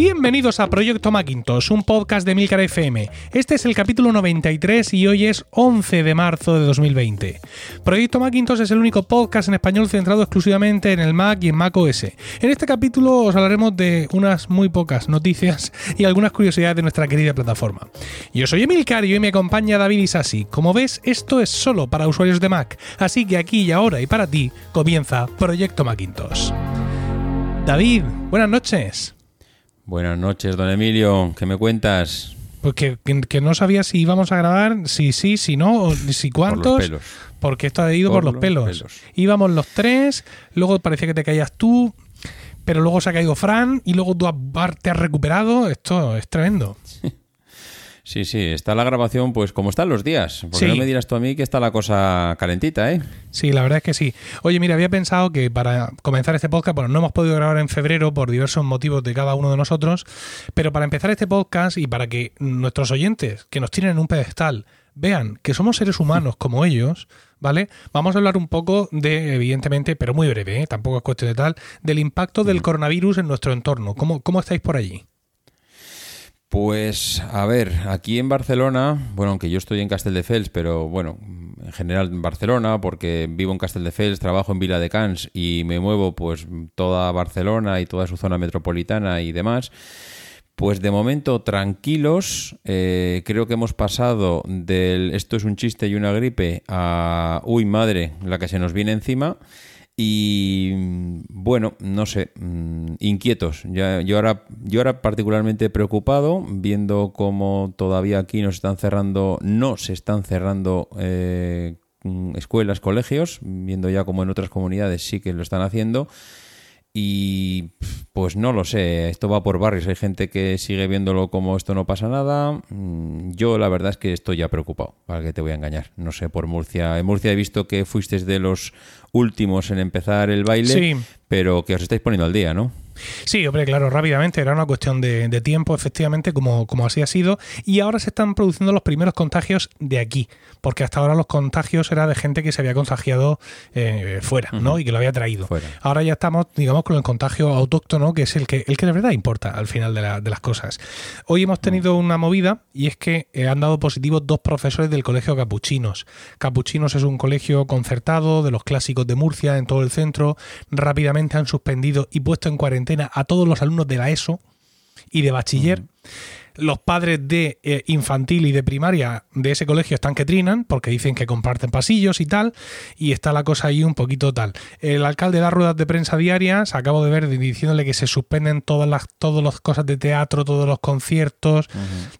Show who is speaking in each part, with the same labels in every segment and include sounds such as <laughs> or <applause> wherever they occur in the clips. Speaker 1: Bienvenidos a Proyecto Macintosh, un podcast de Milcar FM. Este es el capítulo 93 y hoy es 11 de marzo de 2020. Proyecto Macintosh es el único podcast en español centrado exclusivamente en el Mac y en Mac OS. En este capítulo os hablaremos de unas muy pocas noticias y algunas curiosidades de nuestra querida plataforma. Yo soy Emilcar y hoy me acompaña David Isasi. Como ves, esto es solo para usuarios de Mac, así que aquí y ahora y para ti comienza Proyecto Macintosh. David, buenas noches.
Speaker 2: Buenas noches, don Emilio. ¿Qué me cuentas?
Speaker 1: Pues que, no sabía si íbamos a grabar, si sí, si no, o si cuántos. Por los pelos. Porque esto ha ido por, los, pelos. pelos. Íbamos los tres, luego parecía que te caías tú, pero luego se ha caído Fran y luego tú te has recuperado. Esto es tremendo.
Speaker 2: Sí, sí, está la grabación pues como están los días. Porque no me dirás tú a mí que está la cosa calentita, ¿eh?
Speaker 1: Sí, la verdad es que sí. Oye, mira, había pensado que para comenzar este podcast, bueno, no hemos podido grabar en febrero por diversos motivos de cada uno de nosotros, pero para empezar este podcast y para que nuestros oyentes, que nos tienen en un pedestal, vean que somos seres humanos como ellos, ¿vale? Vamos a hablar un poco de, evidentemente, pero muy breve, ¿eh? tampoco es cuestión de tal, del impacto del mm. coronavirus en nuestro entorno. ¿Cómo, cómo estáis por allí?
Speaker 2: Pues a ver, aquí en Barcelona, bueno, aunque yo estoy en Castelldefels, pero bueno, en general en Barcelona, porque vivo en Castelldefels, trabajo en Vila de Cans y me muevo pues toda Barcelona y toda su zona metropolitana y demás. Pues de momento tranquilos, eh, creo que hemos pasado del esto es un chiste y una gripe a uy madre, la que se nos viene encima. Y mm, bueno, no sé, mm, inquietos. Yo, yo, ahora, yo ahora particularmente preocupado, viendo cómo todavía aquí nos están cerrando, no se están cerrando eh, mm, escuelas, colegios, viendo ya como en otras comunidades sí que lo están haciendo. Y pues no lo sé, esto va por barrios. Hay gente que sigue viéndolo como esto no pasa nada. Mm, yo la verdad es que estoy ya preocupado, para que te voy a engañar. No sé, por Murcia. En Murcia he visto que fuisteis de los últimos en empezar el baile, pero que os estáis poniendo al día, ¿no?
Speaker 1: Sí, hombre, claro, rápidamente, era una cuestión de, tiempo, efectivamente, como, como, así ha sido, y ahora se están produciendo los primeros contagios de aquí, porque hasta ahora los contagios eran de gente que se había contagiado eh, fuera, ¿no? Y que lo había traído. Ahora ya estamos, digamos, con el contagio autóctono, que es el que, el que de verdad importa al final de, las cosas. Hoy hemos tenido una movida y es que eh, han dado positivos dos profesores del Colegio Capuchinos. Capuchinos es un colegio concertado de los clásicos de Murcia, en todo el centro. Rápidamente han suspendido y puesto en cuarentena a todos los alumnos de la ESO y de bachiller los padres de eh, infantil y de primaria de ese colegio están que trinan porque dicen que comparten pasillos y tal, y está la cosa ahí un poquito tal. El alcalde da ruedas de prensa diarias, acabo de ver diciéndole que se suspenden todas las todas las cosas de teatro, todos los conciertos,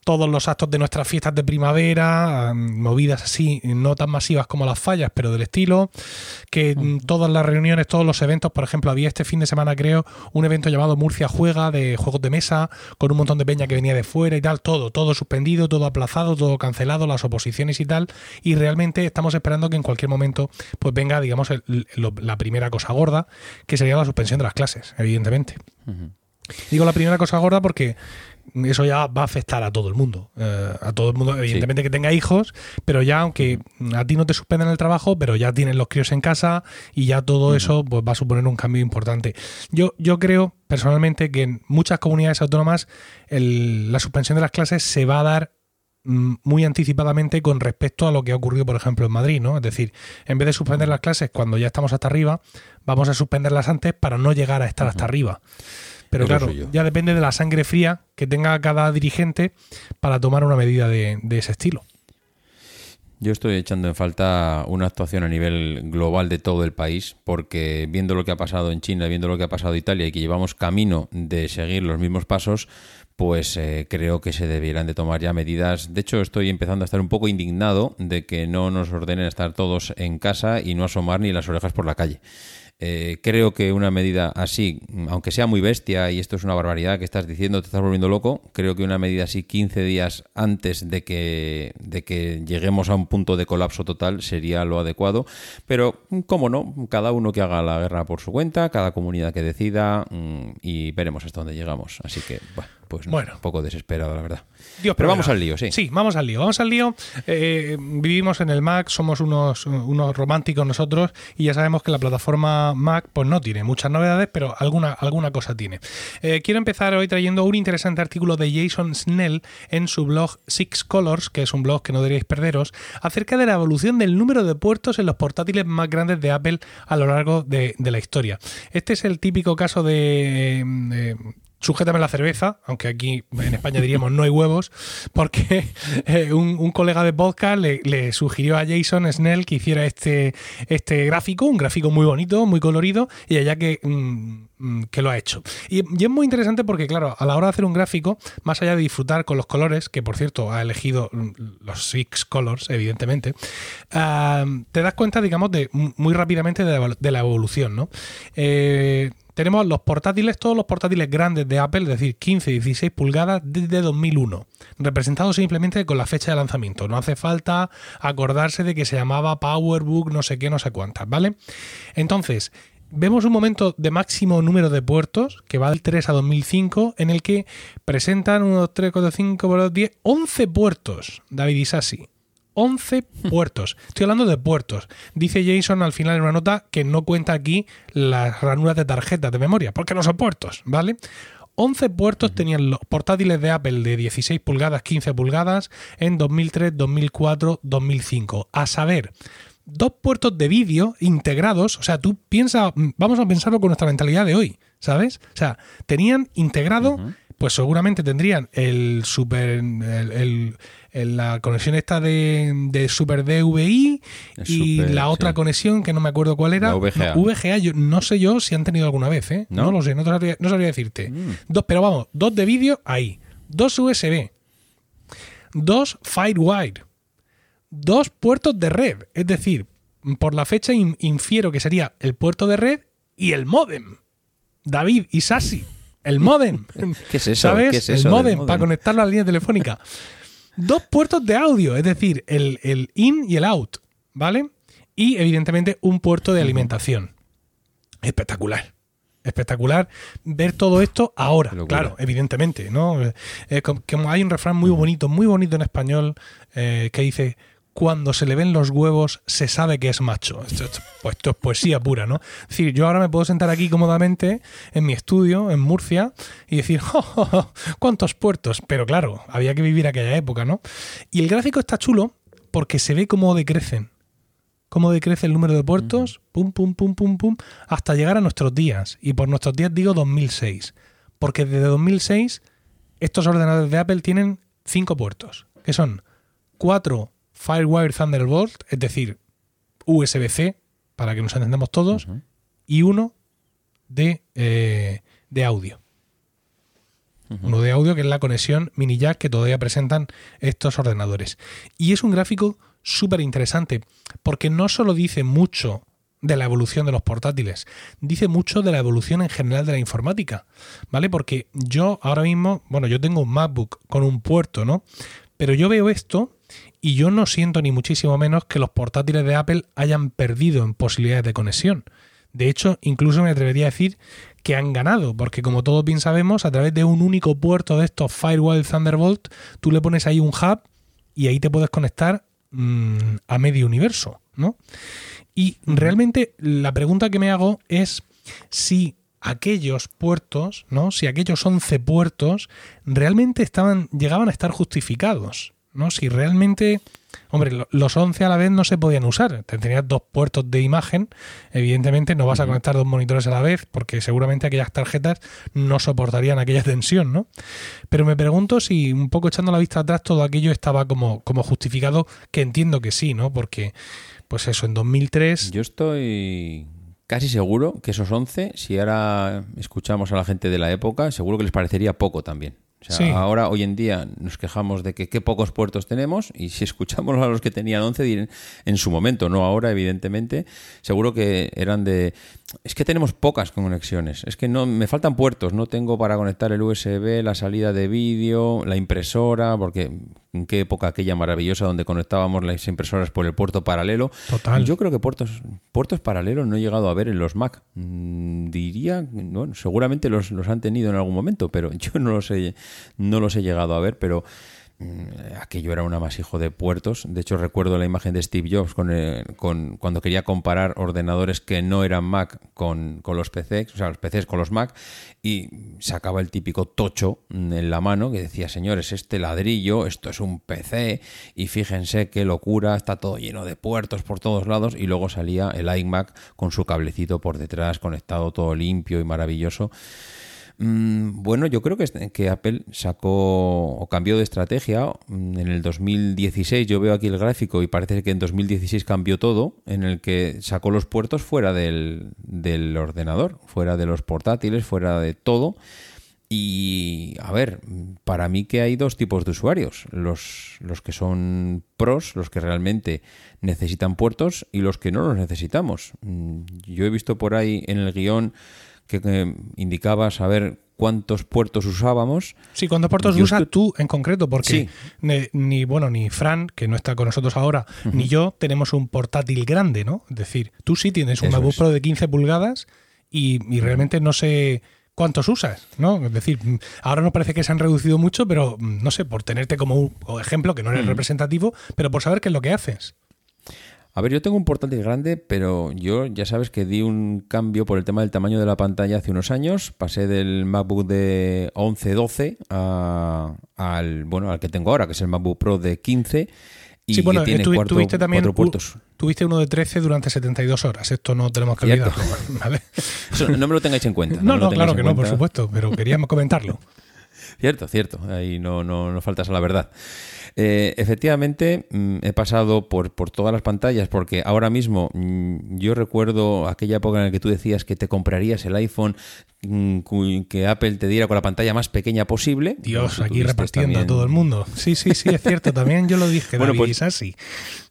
Speaker 1: todos los actos de nuestras fiestas de primavera, mm, movidas así, no tan masivas como las fallas, pero del estilo, que mm, todas las reuniones, todos los eventos, por ejemplo, había este fin de semana creo un evento llamado Murcia Juega de juegos de mesa con un montón de peña que venía de fuera y tal, todo, todo suspendido, todo aplazado, todo cancelado, las oposiciones y tal, y realmente estamos esperando que en cualquier momento pues venga, digamos, la primera cosa gorda, que sería la suspensión de las clases, evidentemente. Digo la primera cosa gorda porque eso ya va a afectar a todo el mundo. Eh, a todo el mundo, evidentemente que tenga hijos, pero ya aunque a ti no te suspendan el trabajo, pero ya tienen los críos en casa y ya todo eso pues, va a suponer un cambio importante. Yo, yo creo personalmente que en muchas comunidades autónomas la suspensión de las clases se va a dar mm, muy anticipadamente con respecto a lo que ha ocurrido, por ejemplo, en Madrid, ¿no? Es decir, en vez de suspender las clases cuando ya estamos hasta arriba, vamos a suspenderlas antes para no llegar a estar hasta arriba. Pero claro, ya depende de la sangre fría que tenga cada dirigente para tomar una medida de, ese estilo.
Speaker 2: Yo estoy echando en falta una actuación a nivel global de todo el país, porque viendo lo que ha pasado en China, viendo lo que ha pasado en Italia y que llevamos camino de seguir los mismos pasos, pues eh, creo que se debieran de tomar ya medidas. De hecho, estoy empezando a estar un poco indignado de que no nos ordenen estar todos en casa y no asomar ni las orejas por la calle. Eh, creo que una medida así, aunque sea muy bestia, y esto es una barbaridad que estás diciendo, te estás volviendo loco, creo que una medida así 15 días antes de que, de que lleguemos a un punto de colapso total sería lo adecuado. Pero, cómo no, cada uno que haga la guerra por su cuenta, cada comunidad que decida, mm, y veremos hasta dónde llegamos. Así que, bueno, pues un poco desesperado, la verdad.
Speaker 1: Dios, pero vamos al lío, sí. Sí, vamos al lío. Vamos al lío. Eh, vivimos en el Mac, somos unos, románticos nosotros y ya sabemos que la plataforma Mac pues no tiene muchas novedades, pero alguna, alguna cosa tiene. Eh, quiero empezar hoy trayendo un interesante artículo de Jason Snell en su blog Six Colors, que es un blog que no deberíais perderos, acerca de la evolución del número de puertos en los portátiles más grandes de Apple a lo largo de, la historia. Este es el típico caso de eh, sujétame la cerveza, aunque aquí en España diríamos no hay huevos, porque <laughs> eh, un, colega de podcast le, sugirió a Jason Snell que hiciera este, este gráfico, un gráfico muy bonito, muy colorido, y allá que, mm, mm, lo ha hecho. Y, es muy interesante porque, claro, a la hora de hacer un gráfico, más allá de disfrutar con los colores, que por cierto ha elegido mm, los Six Colors, evidentemente, ah, te das cuenta, digamos, de muy rápidamente de la, evolución, ¿no? Eh, tenemos los portátiles, todos los portátiles grandes de Apple, es decir, 15 y 16 pulgadas desde 2001, representados simplemente con la fecha de lanzamiento. No hace falta acordarse de que se llamaba PowerBook, no sé qué, no sé cuántas, ¿vale? Entonces, vemos un momento de máximo número de puertos, que va del 3 a 2005, en el que presentan 1, 2, 3, 4, 5, 10, 11 puertos, David Isasi. 11 puertos. Estoy hablando de puertos. Dice Jason al final en una nota que no cuenta aquí las ranuras de tarjetas de memoria, porque no son puertos, ¿vale? 11 puertos tenían los portátiles de Apple de 16 pulgadas, 15 pulgadas en 2003, 2004, 2005. A saber, dos puertos de vídeo integrados, o sea, tú piensa, vamos a pensarlo con nuestra mentalidad de hoy, ¿sabes? O sea, tenían integrado pues seguramente tendrían el super la conexión esta de, de Super DVI y la otra conexión que no me acuerdo cuál era. VGA. VGA yo, no sé yo si han tenido alguna vez, ¿eh? ¿No? lo sé, no sabría, decirte. Mm. Dos, pero vamos, dos de vídeo ahí, dos USB, dos FireWire, dos puertos de red, es decir, por la fecha infiero que sería el puerto de red y el modem. David y Sassi. El modem. <laughs> ¿Qué es eso? ¿Sabes? el modem, para conectarlo a la línea telefónica. Dos puertos de audio, es decir, el, in y el out, ¿vale? Y evidentemente un puerto de alimentación. Espectacular espectacular ver todo esto ahora, claro, evidentemente, ¿no? hay un refrán muy bonito, muy bonito en español, eh, que dice, cuando se le ven los huevos se sabe que es macho. Pues, esto, es poesía pura, ¿no? Es decir, yo ahora me puedo sentar aquí cómodamente en mi estudio, en Murcia, y decir, <laughs> oh, oh, oh, ¡cuántos puertos! Pero claro, había que vivir aquella época, ¿no? Y el gráfico está chulo porque se ve cómo decrecen. Cómo decrece el número de puertos, pum, pum, pum, pum, pum, hasta llegar a nuestros días. Y por nuestros días digo 2006. Porque desde 2006 estos ordenadores de Apple tienen cinco puertos, que son cuatro Firewire Thunderbolt, es decir, USB-C, para que nos entendamos todos, y uno de, eh, audio. Uno de audio que es la conexión mini jack que todavía presentan estos ordenadores. Y es un gráfico súper interesante, porque no solo dice mucho de la evolución de los portátiles, dice mucho de la evolución en general de la informática, ¿vale? Porque yo ahora mismo, bueno, yo tengo un MacBook con un puerto, ¿no? Pero yo veo esto y yo no siento ni muchísimo menos que los portátiles de Apple hayan perdido en posibilidades de conexión. De hecho, incluso me atrevería a decir que han ganado, porque como todos bien sabemos, a través de un único puerto de estos Firewall Thunderbolt, tú le pones ahí un hub y ahí te puedes conectar mm, a medio universo, ¿no? Y realmente la pregunta que me hago es si aquellos puertos, ¿no? Si aquellos 11 puertos realmente estaban llegaban a estar justificados. ¿no? Si realmente, hombre, los 11 a la vez no se podían usar, tenías dos puertos de imagen, evidentemente no vas a conectar dos monitores a la vez porque seguramente aquellas tarjetas no soportarían aquella <laughs> tensión, ¿no? Pero me pregunto si un poco echando la vista atrás todo aquello estaba como, como justificado, que entiendo que sí, ¿no? Porque, pues eso, en 2003...
Speaker 2: Yo estoy casi seguro que esos 11, si ahora escuchamos a la gente de la época, seguro que les parecería poco también ahora, hoy en día, nos quejamos de que qué pocos puertos tenemos y si escuchamos a los que tenían 11 en su momento, no ahora, evidentemente, seguro que eran de... Es que tenemos pocas conexiones, es que no me faltan puertos, no tengo para conectar el USB, la salida de vídeo, la impresora, porque en qué época aquella maravillosa donde conectábamos las impresoras por el puerto paralelo. Total. Yo creo que puertos, puertos paralelos no he llegado a ver en los Mac. Mm, diría, bueno, seguramente los, han tenido en algún momento, pero <laughs> yo no los he, no los he llegado a ver, pero... Mm, aquello era un amasijo de puertos. De hecho, recuerdo la imagen de Steve Jobs con, eh, con cuando quería comparar ordenadores que no eran Mac con, con, los PCs, o sea, los PCs con los Mac, y sacaba el típico tocho mm, en la mano que decía, señores, este ladrillo, esto es un PC, y fíjense qué locura, está todo lleno de puertos por todos lados, y luego salía el iMac con su cablecito por detrás, conectado todo limpio y maravilloso. Mm, bueno, yo creo este, que, Apple sacó o cambió de estrategia mm, en el 2016. Yo veo aquí el gráfico y parece que en 2016 cambió todo, en el que sacó los puertos fuera del, ordenador, fuera de los portátiles, fuera de todo. Y a ver, para mí que hay dos tipos de usuarios, los, los que son pros, los que realmente necesitan puertos y los que no los necesitamos. Mm, yo he visto por ahí en el guión que, eh, indicaba saber cuántos puertos usábamos.
Speaker 1: Sí, cuántos puertos usas tú en concreto, porque ni, bueno, ni Fran, que no está con nosotros ahora, ni yo tenemos un portátil grande, ¿no? Es decir, tú sí tienes un MacBook Pro de 15 pulgadas y, realmente no sé cuántos usas, ¿no? Es decir, mm, ahora nos parece que se han reducido mucho, pero mm, no sé, por tenerte como un ejemplo, que no eres representativo, pero por saber qué es lo que haces.
Speaker 2: A ver, yo tengo un portátil grande, pero yo ya sabes que di un cambio por el tema del tamaño de la pantalla hace unos años. Pasé del MacBook de 11, 12 al, bueno, al que tengo ahora, que es el MacBook Pro de 15. Y tiene eh, cuatro, tuviste también puertos.
Speaker 1: Tuviste uno de 13 durante 72 horas. Esto no tenemos que olvidarlo. <laughs> ¿vale?
Speaker 2: no me lo tengáis en cuenta.
Speaker 1: No, no, claro que no, por supuesto, pero queríamos comentarlo. <laughs>
Speaker 2: Cierto, cierto. Ahí no, no, no faltas a la verdad. Eh, efectivamente, mm, he pasado por, todas las pantallas porque ahora mismo mm, yo recuerdo aquella época en la que tú decías que te comprarías el iPhone mm, que Apple te diera con la pantalla más pequeña posible.
Speaker 1: Dios, aquí repartiendo a todo el mundo. Sí, sí, sí, es cierto. También yo lo dije, <laughs> bueno, pues, así.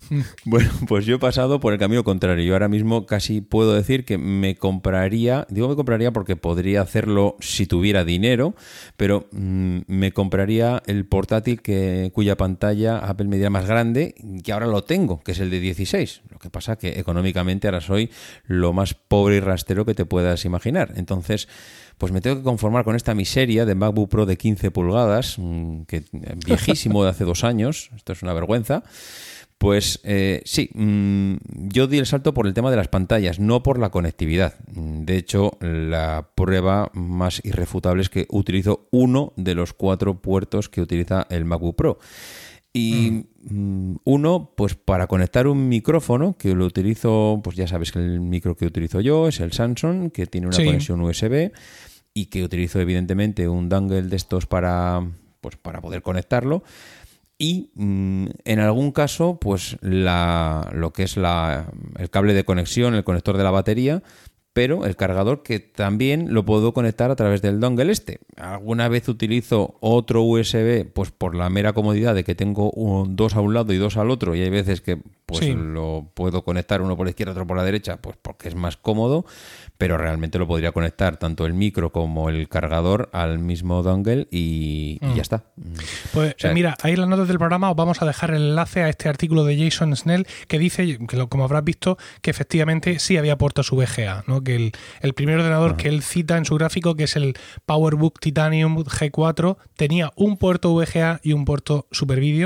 Speaker 2: <laughs> Bueno, pues yo he pasado por el camino contrario. Yo ahora mismo casi puedo decir que me compraría, digo me compraría porque podría hacerlo si tuviera dinero, pero mm, me compraría el portátil que, cuya pantalla Apple me diera más grande, que ahora lo tengo, que es el de 16. Lo que pasa que económicamente ahora soy lo más pobre y rastero que te puedas imaginar. Entonces, pues me tengo que conformar con esta miseria de MacBook Pro de 15 pulgadas, mm, que <laughs> viejísimo de hace dos años, esto es una vergüenza. Pues eh, sí, mm, yo di el salto por el tema de las pantallas, no por la conectividad. Mm, de hecho, la prueba más irrefutable es que utilizo uno de los cuatro puertos que utiliza el MacBook Pro. Y uno, pues para conectar un micrófono, que lo utilizo, pues ya sabes que el micro que utilizo yo es el Samsung, que tiene una conexión USB y que utilizo evidentemente un dangle de estos para, pues, para poder conectarlo. Y mm, en algún caso, pues la, lo que es la, el cable de conexión, el conector de la batería, pero el cargador que también lo puedo conectar a través del dongle este. Alguna vez utilizo otro USB, pues por la mera comodidad de que tengo un, dos a un lado y dos al otro, y hay veces que pues lo puedo conectar uno por la izquierda, otro por la derecha, pues porque es más cómodo pero realmente lo podría conectar tanto el micro como el cargador al mismo dongle y, mm. ya está.
Speaker 1: Pues mira, ahí en las notas del programa os vamos a dejar el enlace a este artículo de Jason Snell que dice, que como habrás visto, que efectivamente sí había puertos VGA, ¿no? que el, primer ordenador que él cita en su gráfico, que es el PowerBook Titanium G4, tenía un puerto VGA y un puerto Super y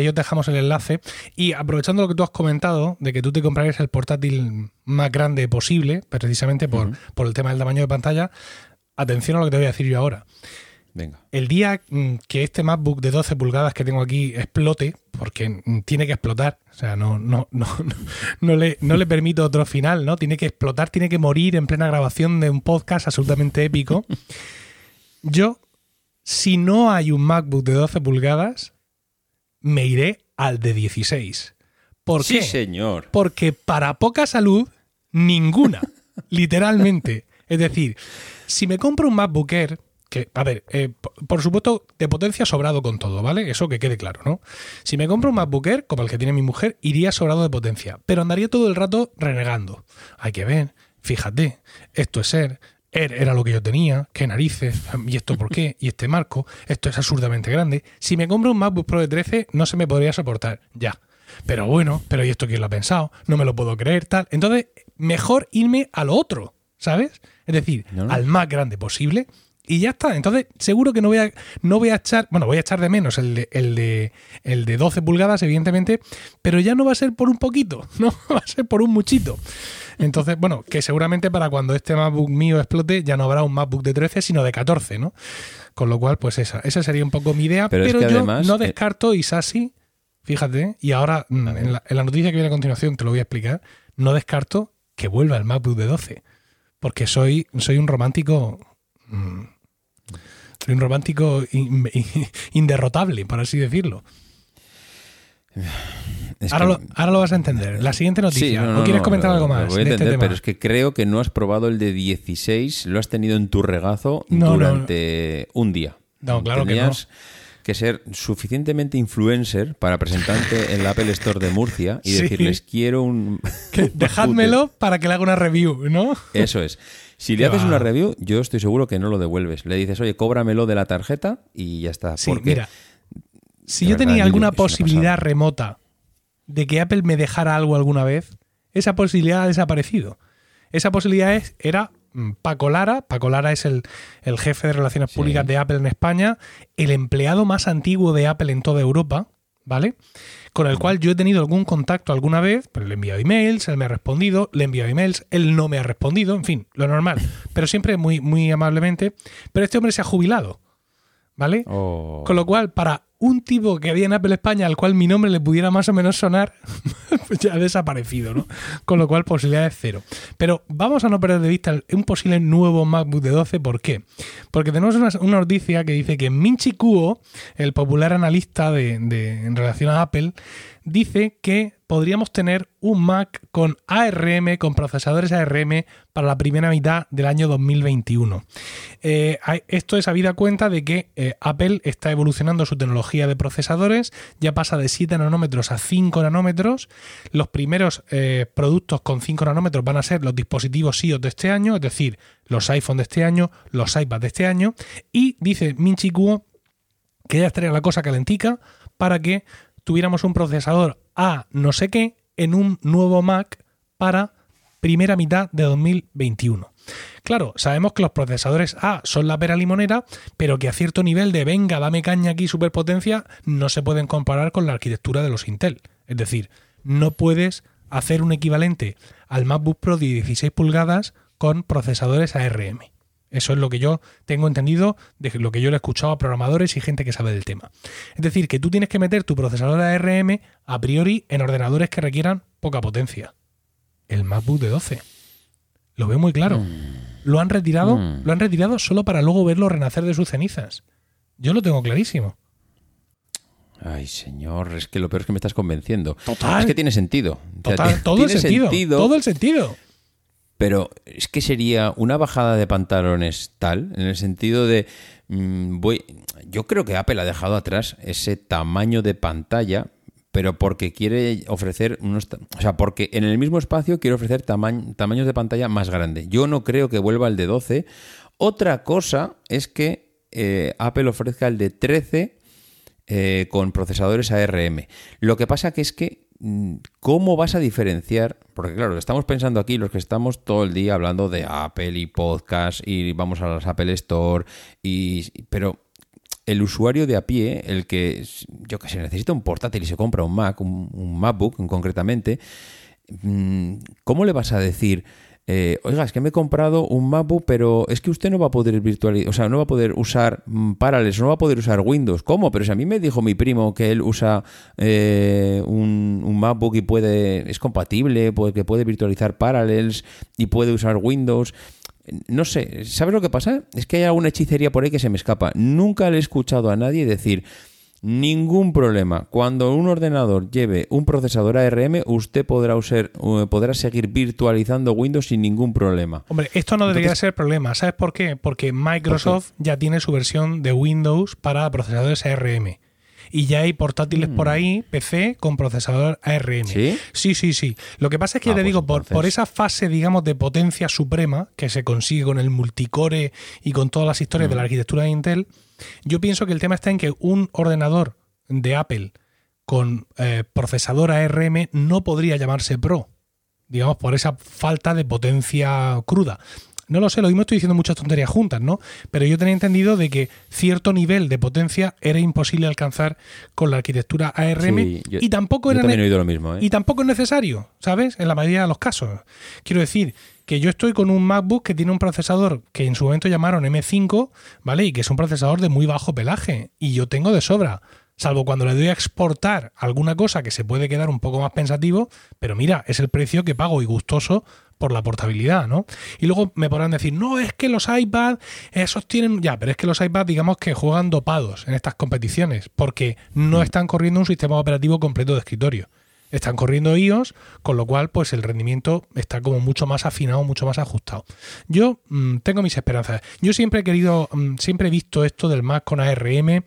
Speaker 1: ahí os dejamos el enlace. Y aprovechando lo que tú has comentado, de que tú te comprarías el portátil más grande posible, precisamente por, el tema del tamaño de pantalla. Atención a lo que te voy a decir yo ahora. El día mm, que este MacBook de 12 pulgadas que tengo aquí explote, porque mm, tiene que explotar, o sea, <laughs> no, no, le, no le permito otro final, ¿no? Tiene que explotar, tiene que morir en plena grabación de un podcast absolutamente épico. <laughs> Yo, si no hay un MacBook de 12 pulgadas, me iré al de 16. ¿Por sí,
Speaker 2: qué? señor.
Speaker 1: Porque para poca salud, ninguna, <laughs> literalmente. Es decir, si me compro un MacBook Air, que, a ver, eh, por supuesto, de potencia sobrado con todo, ¿vale? Eso que quede claro, ¿no? Si me compro un MacBook Air, como el que tiene mi mujer, iría sobrado de potencia, pero andaría todo el rato renegando. Hay que ver, fíjate, esto es Air, Air era lo que yo tenía, qué narices, y esto por qué, y este marco, esto es absurdamente grande. Si me compro un MacBook Pro de 13, no se me podría soportar, ya. Pero bueno, pero ¿y esto quién lo ha pensado? No me lo puedo creer, tal. Entonces, mejor irme a lo otro, ¿sabes? Es decir, al más grande posible y ya está. Entonces, seguro que no voy a, no voy a echar, bueno, voy a echar de menos el de, el, de, el de 12 pulgadas, evidentemente, pero ya no va a ser por un poquito, <laughs> no va a ser por un muchito. Entonces, bueno, que seguramente para cuando este MacBook mío explote ya no habrá un MacBook de 13, sino de 14, ¿no? Con lo cual, pues esa, esa sería un poco mi idea, pero, yo no eh, descarto y Isasi fíjate, y ahora mm, en la, noticia que viene a continuación te lo voy a explicar, no descarto que vuelva el MacBook de 12, porque soy, soy un romántico... Mm, soy un romántico <laughs> inderrotable, por así decirlo. ahora, lo, vas a entender. La siguiente noticia. no, quieres comentar algo más?
Speaker 2: Voy a este entender, pero es que creo que no has probado el de 16, lo has tenido en tu regazo durante un día. No, claro que no que ser suficientemente influencer para presentarte en la Apple Store de Murcia y decirles quiero un...
Speaker 1: Que, <laughs> dejádmelo para que le haga una review, ¿no?
Speaker 2: Eso es. Si le haces una review, yo estoy seguro que no lo devuelves. Le dices, oye, cóbramelo de la tarjeta y ya está.
Speaker 1: mira, si yo tenía alguna posibilidad remota de que Apple me dejara algo alguna vez, esa posibilidad ha desaparecido. Esa posibilidad era Mm, Paco Lara. Paco Lara es el, jefe de relaciones públicas de Apple en España, el empleado más antiguo de Apple en toda Europa, ¿vale? Con el cual yo he tenido algún contacto alguna vez, pero le he enviado emails, él me ha respondido, le he enviado emails, él no me ha respondido, en fin, lo normal, <laughs> pero siempre muy, muy amablemente. Pero este hombre se ha jubilado, ¿vale? Oh. Con lo cual, para un tipo que había en Apple España al cual mi nombre le pudiera más o menos sonar, <laughs> pues ya ha desaparecido, ¿no? Con lo cual es cero. Pero vamos a no perder de vista un posible nuevo MacBook de 12, ¿por qué? Porque tenemos una, noticia que dice que Minchi Kuo, el popular analista en relación a Apple, dice que podríamos tener un Mac con ARM, con procesadores ARM para la primera mitad del año 2021. Eh, esto es a vida cuenta de que eh, Apple está evolucionando su tecnología de procesadores, ya pasa de 7 nanómetros a 5 nanómetros. Los primeros eh, productos con 5 nanómetros van a ser los dispositivos iOS de este año, es decir, los iPhone de este año, los iPad de este año. Y dice Minchi Kuo que ya estaría la cosa calentica para que tuviéramos un procesador A no sé qué en un nuevo Mac para primera mitad de 2021. Claro, sabemos que los procesadores A son la pera limonera, pero que a cierto nivel de venga, dame caña aquí, superpotencia, no se pueden comparar con la arquitectura de los Intel. Es decir, no puedes hacer un equivalente al MacBook Pro de 16 pulgadas con procesadores ARM. Eso es lo que yo tengo entendido de lo que yo le he escuchado a programadores y gente que sabe del tema. Es decir, que tú tienes que meter tu procesador ARM a priori en ordenadores que requieran poca potencia. El MacBook de 12. Lo veo muy claro. Mm. Lo han retirado, mm. lo han retirado solo para luego verlo renacer de sus cenizas. Yo lo tengo clarísimo.
Speaker 2: Ay, señor, es que lo peor es que me estás convenciendo. Total. Es que tiene sentido.
Speaker 1: Total, todo el sentido, Todo el sentido
Speaker 2: pero es que sería una bajada de pantalones tal, en el sentido de, mm, voy, yo creo que Apple ha dejado atrás ese tamaño de pantalla, pero porque quiere ofrecer unos, o sea, porque en el mismo espacio quiere ofrecer tamaños de pantalla más grande. Yo no creo que vuelva al de 12. Otra cosa es que eh, Apple ofrezca el de 13 eh, con procesadores ARM. Lo que pasa que es que Mm, ¿cómo vas a diferenciar? Porque claro, estamos pensando aquí los que estamos todo el día hablando de Apple y podcast y vamos a las Apple Store, pero el usuario de a pie, el que, yo que sé, necesita un portátil y se compra un Mac, un MacBook concretamente, mm, ¿cómo le vas a decir eh, oiga, es que me he comprado un MacBook, pero es que usted no va a poder virtualizar, o sea, no va a poder usar mm, Parallels, no va a poder usar Windows. ¿Cómo? Pero si a mí me dijo mi primo que él usa eh, un, un, MacBook y puede, es compatible, pues, que puede virtualizar Parallels y puede usar Windows. No sé, ¿sabes lo que pasa? Es que hay alguna hechicería por ahí que se me escapa. Nunca le he escuchado a nadie decir, Ningún problema. Cuando un ordenador lleve un procesador ARM, usted podrá, usar, eh, podrá seguir virtualizando Windows sin ningún problema.
Speaker 1: Hombre, esto no debería ser problema. ¿Sabes por qué? Porque Microsoft ya tiene su versión de Windows para procesadores ARM. Y ya hay portátiles por mm. ahí, PC, con procesador ARM. ¿Sí? Sí, sí, Lo que pasa es que le ah, te pues digo, por, por esa fase, digamos, de potencia suprema que se consigue con el multicore y con todas las historias de la mm. arquitectura de Intel, yo pienso que el tema está en que un ordenador de Apple con eh, procesador ARM no podría llamarse Pro, digamos, por esa falta de potencia cruda. No lo sé, lo mismo estoy diciendo muchas tonterías juntas, ¿no? Pero yo tenía entendido de que cierto nivel de potencia era imposible alcanzar con la arquitectura ARM y tampoco era ¿eh? y tampoco es necesario, ¿sabes? En la mayoría de los casos. Quiero decir que yo estoy con un MacBook que tiene un procesador que en su momento llamaron M5, ¿vale? Y que es un procesador de muy bajo pelaje y yo tengo de sobra. Salvo cuando le doy a exportar alguna cosa que se puede quedar un poco más pensativo, pero mira, es el precio que pago y gustoso por la portabilidad, ¿no? Y luego me podrán decir, no, es que los iPads, esos tienen, ya, pero es que los iPads, digamos que juegan dopados en estas competiciones, porque no mm. están corriendo un sistema operativo completo de escritorio están corriendo IOS, con lo cual pues el rendimiento está como mucho más afinado, mucho más ajustado. Yo mm, tengo mis esperanzas. Yo siempre he querido, mm, siempre he visto esto del Mac con ARM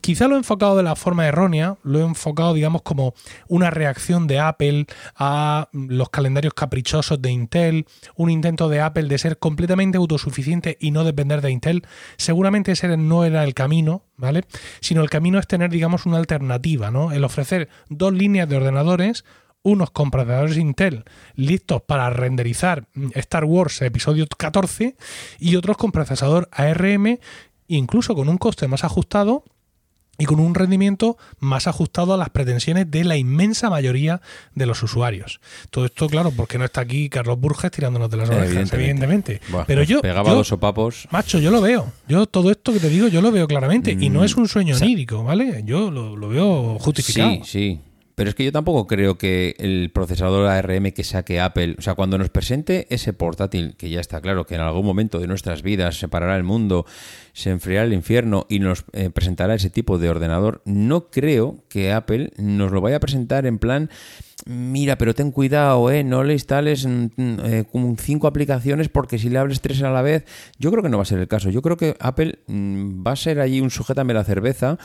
Speaker 1: quizá lo he enfocado de la forma errónea, lo he enfocado, digamos, como una reacción de Apple a los calendarios caprichosos de Intel, un intento de Apple de ser completamente autosuficiente y no depender de Intel. Seguramente ese no era el camino, ¿vale? Sino el camino es tener, digamos, una alternativa, ¿no? El ofrecer dos líneas de ordenadores unos con compradores Intel listos para renderizar Star Wars episodio 14 y otros con procesador ARM incluso con un coste más ajustado y con un rendimiento más ajustado a las pretensiones de la inmensa mayoría de los usuarios. Todo esto, claro, porque no está aquí Carlos Burges tirándonos de las orejas, evidentemente. Pero yo,
Speaker 2: pegaba dos sopapos.
Speaker 1: Macho, yo lo veo. Yo todo esto que te digo, yo lo veo claramente. Y no mm, es un sueño onírico, ¿vale? Yo lo, lo, veo justificado.
Speaker 2: Sí, sí. Pero es que yo tampoco creo que el procesador ARM que saque Apple, o sea, cuando nos presente ese portátil, que ya está claro que en algún momento de nuestras vidas se parará el mundo, se enfriará el infierno y nos eh, presentará ese tipo de ordenador, no creo que Apple nos lo vaya a presentar en plan mira, pero ten cuidado, ¿eh? no le instales mm, mm, eh, como cinco aplicaciones porque si le hables tres a la vez, yo creo que no va a ser el caso. Yo creo que Apple mm, va a ser allí un sujetame la cerveza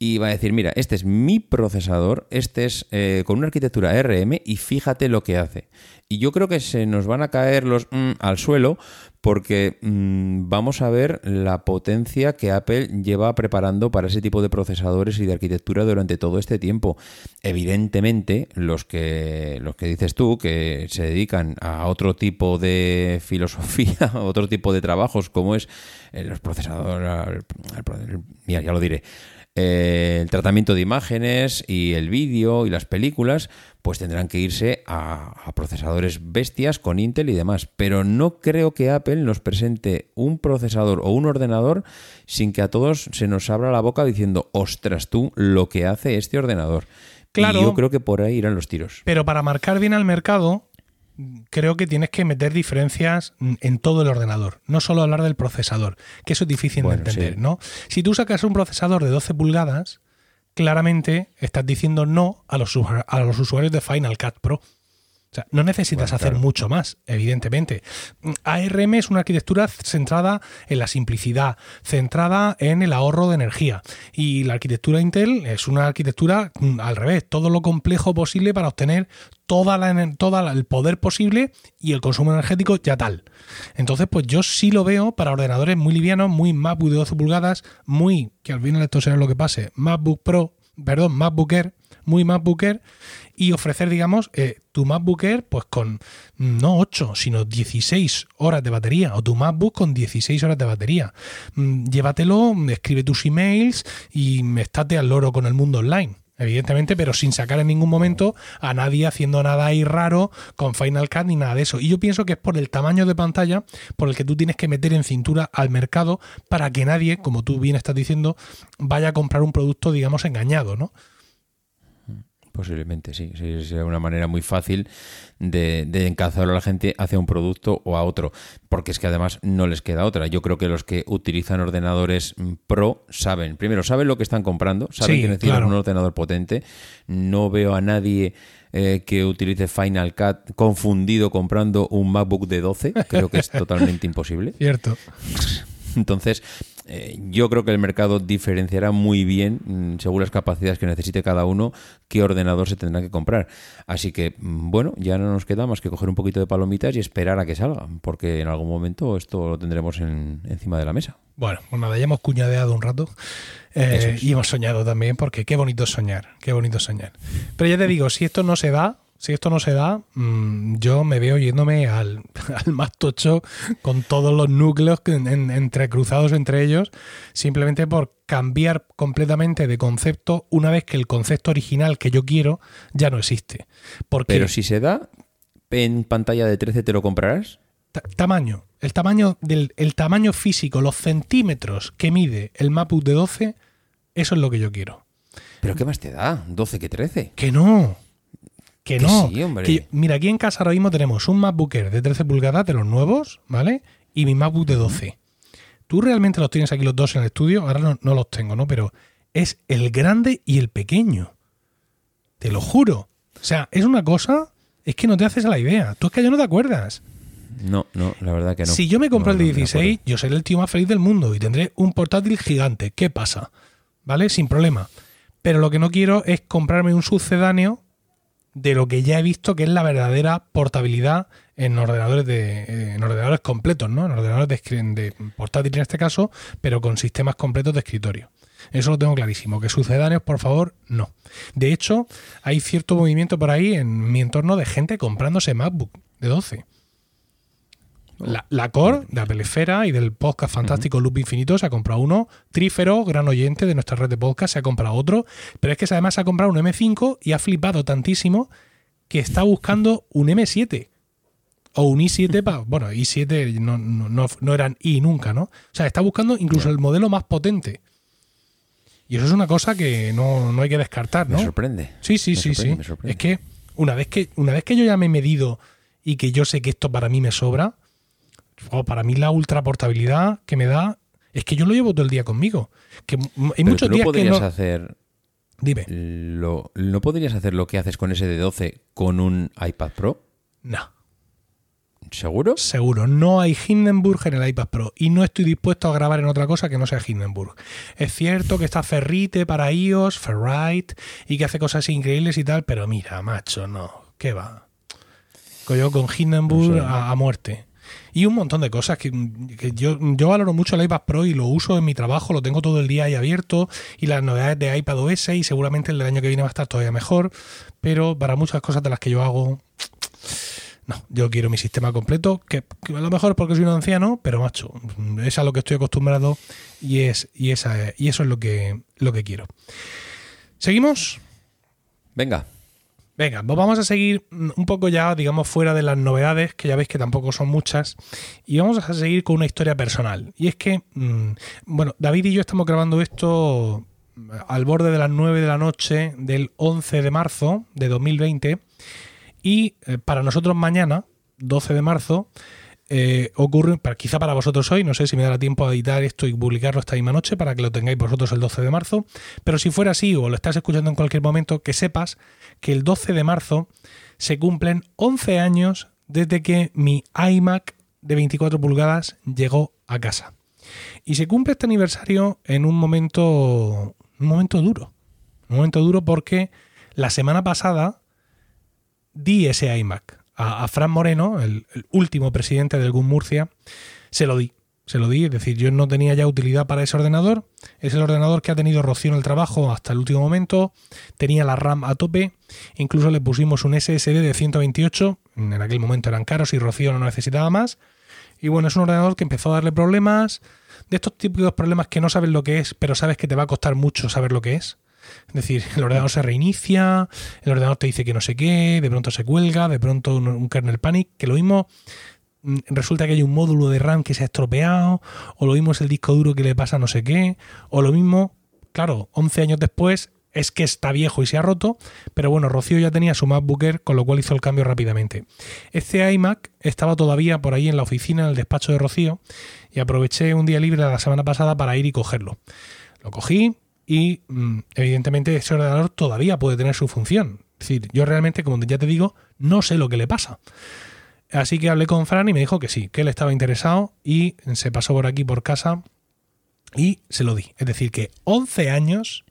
Speaker 2: y va a decir, mira, este es mi procesador, este es eh, con una arquitectura RM y fíjate lo que hace. Y yo creo que se nos van a caer los mm, al suelo porque mm, vamos a ver la potencia que Apple lleva preparando para ese tipo de procesadores y de arquitectura durante todo este tiempo. Evidentemente, los que, los que dices tú, que se dedican a otro tipo de filosofía, a <laughs> otro tipo de trabajos, como es eh, los procesadores... mira, ya lo diré eh, el tratamiento de imágenes y el vídeo y las películas, pues tendrán que irse a, procesadores bestias con Intel y demás. Pero no creo que Apple nos presente un procesador o un ordenador sin que a todos se nos abra la boca diciendo, ostras tú, lo que hace este ordenador. Claro. Y yo creo que por ahí irán los tiros.
Speaker 1: Pero para marcar bien al mercado, creo que tienes que meter diferencias mm, en todo el ordenador, no solo hablar del procesador, que eso es difícil de entender, ¿no? Si tú sacas un procesador de 12 pulgadas, claramente estás diciendo no a los, a los usuarios de Final Cut Pro no necesitas hacer mucho más, evidentemente. ARM es una arquitectura centrada en la simplicidad, centrada en el ahorro de energía. Y la arquitectura Intel es una arquitectura mm, al revés, todo lo complejo posible para obtener todo toda el poder posible y el consumo energético ya tal. Entonces, pues yo sí lo veo para ordenadores muy livianos, muy MacBook de 12 pulgadas, muy, que al final esto será lo que pase, MacBook Pro, perdón, MacBook Air, muy MacBooker y ofrecer, digamos, eh, tu MacBooker pues con no 8, sino 16 horas de batería o tu MacBook con 16 horas de batería. Mm, llévatelo, escribe tus emails y estate al loro con el mundo online evidentemente, pero sin sacar en ningún momento a nadie haciendo nada ahí raro con Final Cut ni nada de eso. Y yo pienso que es por el tamaño de pantalla por el que tú tienes que meter en cintura al mercado para que nadie, como tú bien estás diciendo, vaya a comprar un producto, digamos, engañado, ¿no?
Speaker 2: Posiblemente, sí. sí una manera muy fácil de, de encazar a la gente hacia un producto o a otro. Porque es que además no les queda otra. Yo creo que los que utilizan ordenadores pro saben. Primero, saben lo que están comprando, saben que necesitan un ordenador potente. No veo a nadie. Eh, que utilice Final Cut confundido comprando un MacBook de 12, creo que es <laughs> totalmente imposible.
Speaker 1: Cierto.
Speaker 2: Entonces, eh, yo creo que el mercado diferenciará muy bien, mm, según las capacidades que necesite cada uno, qué ordenador se tendrá que comprar. Así que, mm, bueno, ya no nos queda más que coger un poquito de palomitas y esperar a que salga, porque en algún momento esto lo tendremos encima de la mesa.
Speaker 1: Bueno, pues nada, ya hemos cuñadeado un rato eh, y hemos soñado también, porque qué bonito soñar, qué bonito soñar. Pero ya te digo, si esto no se da, si esto no se da, mm, yo me veo yéndome <laughs> al, más tocho con todos los núcleos entrecruzados entre ellos, simplemente por cambiar completamente de concepto una vez que el concepto original que yo quiero ya no existe. Pero
Speaker 2: si se da, en pantalla de 13 te lo comprarás.
Speaker 1: Tamaño, el tamaño, del, el tamaño físico, los centímetros que mide el Mapu de 12, eso es lo que yo quiero.
Speaker 2: ¿Pero qué más te da? ¿12 que 13?
Speaker 1: Que no, que no. mira, aquí en casa ahora mismo tenemos un MacBook de 13 pulgadas de los nuevos, ¿vale? Y mi MacBook de 12. Tú realmente los tienes aquí los dos en el estudio, ahora no, los tengo, ¿no? Pero es el grande y el pequeño. Te lo juro. O sea, es una cosa, es que no te haces la idea. Tú es que ya no te acuerdas.
Speaker 2: No, no, la verdad que no.
Speaker 1: Si yo me compro el el 16, yo seré el tío más feliz del mundo y tendré un portátil gigante. ¿Qué pasa? ¿Vale? Sin problema. Pero lo que no quiero es comprarme un sucedáneo de lo que ya he visto que es la verdadera portabilidad en ordenadores de ordenadores completos, ¿no? En ordenadores de, portátil en este caso, pero con sistemas completos de escritorio. Eso lo tengo clarísimo. Que sucedáneos, por favor, no. De hecho, hay cierto movimiento por ahí en mi entorno de gente comprándose MacBook de 12. La, core oh. Cor, de la Esfera y del podcast fantástico Loop Infinito, se ha comprado uno. Trífero, gran oyente de nuestra red de podcast, se ha comprado otro. Pero es que además se ha comprado un M5 y ha flipado tantísimo que está buscando un M7 o un i7 <laughs> Bueno, i7 no, no, no, eran i nunca, ¿no? O sea, está buscando incluso el modelo más potente. Y eso es una cosa que no, hay que descartar, ¿no?
Speaker 2: Me sorprende.
Speaker 1: Sí, sí, sí, sí. Es que una vez que una vez que yo ya me he medido y que yo sé que esto para mí me sobra, para mí la ultra portabilidad que me da es que yo lo llevo todo el día conmigo. Que no podrías hacer.
Speaker 2: Dime. Lo, ¿No podrías hacer lo que haces con ese de 12 con un iPad Pro?
Speaker 1: No.
Speaker 2: ¿Seguro?
Speaker 1: Seguro. No hay Hindenburg en el iPad Pro y no estoy dispuesto a grabar en otra cosa que no sea Hindenburg. Es cierto que está Ferrite para iOS, Ferrite, y que hace cosas increíbles y tal, pero mira, macho, no. ¿Qué va? Yo con Hindenburg a muerte y un montón de cosas que, yo, valoro mucho el iPad Pro y lo uso en mi trabajo, lo tengo todo el día ahí abierto y las novedades de iPad OS y seguramente el del año que viene va a estar todavía mejor, pero para muchas cosas de las que yo hago... No, yo quiero mi sistema completo, que, a lo mejor porque soy un anciano, pero macho, es a lo que estoy acostumbrado y, es, y, esa, y eso es lo que, lo que quiero. ¿Seguimos?
Speaker 2: Venga.
Speaker 1: Venga, pues vamos a seguir un poco ya, digamos, fuera de las novedades, que ya veis que tampoco son muchas, y vamos a seguir con una historia personal. Y es que, mm, bueno, David y yo estamos grabando esto mm, al borde de las 9 de la noche del 11 de marzo de 2020, y eh, para nosotros mañana, 12 de marzo, eh, ocurre, quizá para vosotros hoy, no sé si me dará tiempo a editar esto y publicarlo esta misma noche para que lo tengáis vosotros el 12 de marzo, pero si fuera así o lo estás escuchando en cualquier momento, que sepas que el 12 de marzo se cumplen 11 años desde que mi iMac de 24 pulgadas llegó a casa. Y se cumple este aniversario en un momento, un momento duro. Un momento duro porque la semana pasada di ese iMac a, Fran Moreno, el, el, último presidente del GUM Murcia, se lo di. Se lo di, es decir, yo no tenía ya utilidad para ese ordenador. Es el ordenador que ha tenido Rocío en el trabajo hasta el último momento. Tenía la RAM a tope. Incluso le pusimos un SSD de 128. En aquel momento eran caros y Rocío no necesitaba más. Y bueno, es un ordenador que empezó a darle problemas. De estos típicos problemas que no sabes lo que es, pero sabes que te va a costar mucho saber lo que es. Es decir, el ordenador se reinicia, el ordenador te dice que no sé qué, de pronto se cuelga, de pronto un, kernel panic, que lo mismo mm, resulta que hay un módulo de RAM que se ha estropeado, o lo mismo el disco duro que le pasa no sé qué, o lo mismo, claro, 11 años después es que está viejo y se ha roto, pero bueno, Rocío ya tenía su MacBooker, con lo cual hizo el cambio rápidamente. Este iMac estaba todavía por ahí en la oficina, en el despacho de Rocío, y aproveché un día libre la semana pasada para ir y cogerlo. Lo cogí, y mm, evidentemente ese ordenador todavía puede tener su función. Es decir, yo realmente, como ya te digo, no sé lo que le pasa. Así que hablé con Fran y me dijo que sí, que él estaba interesado y se pasó por aquí por casa y se lo di. Es decir, que 11 años,